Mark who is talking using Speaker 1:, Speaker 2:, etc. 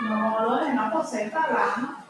Speaker 1: No, lo de una poseta, la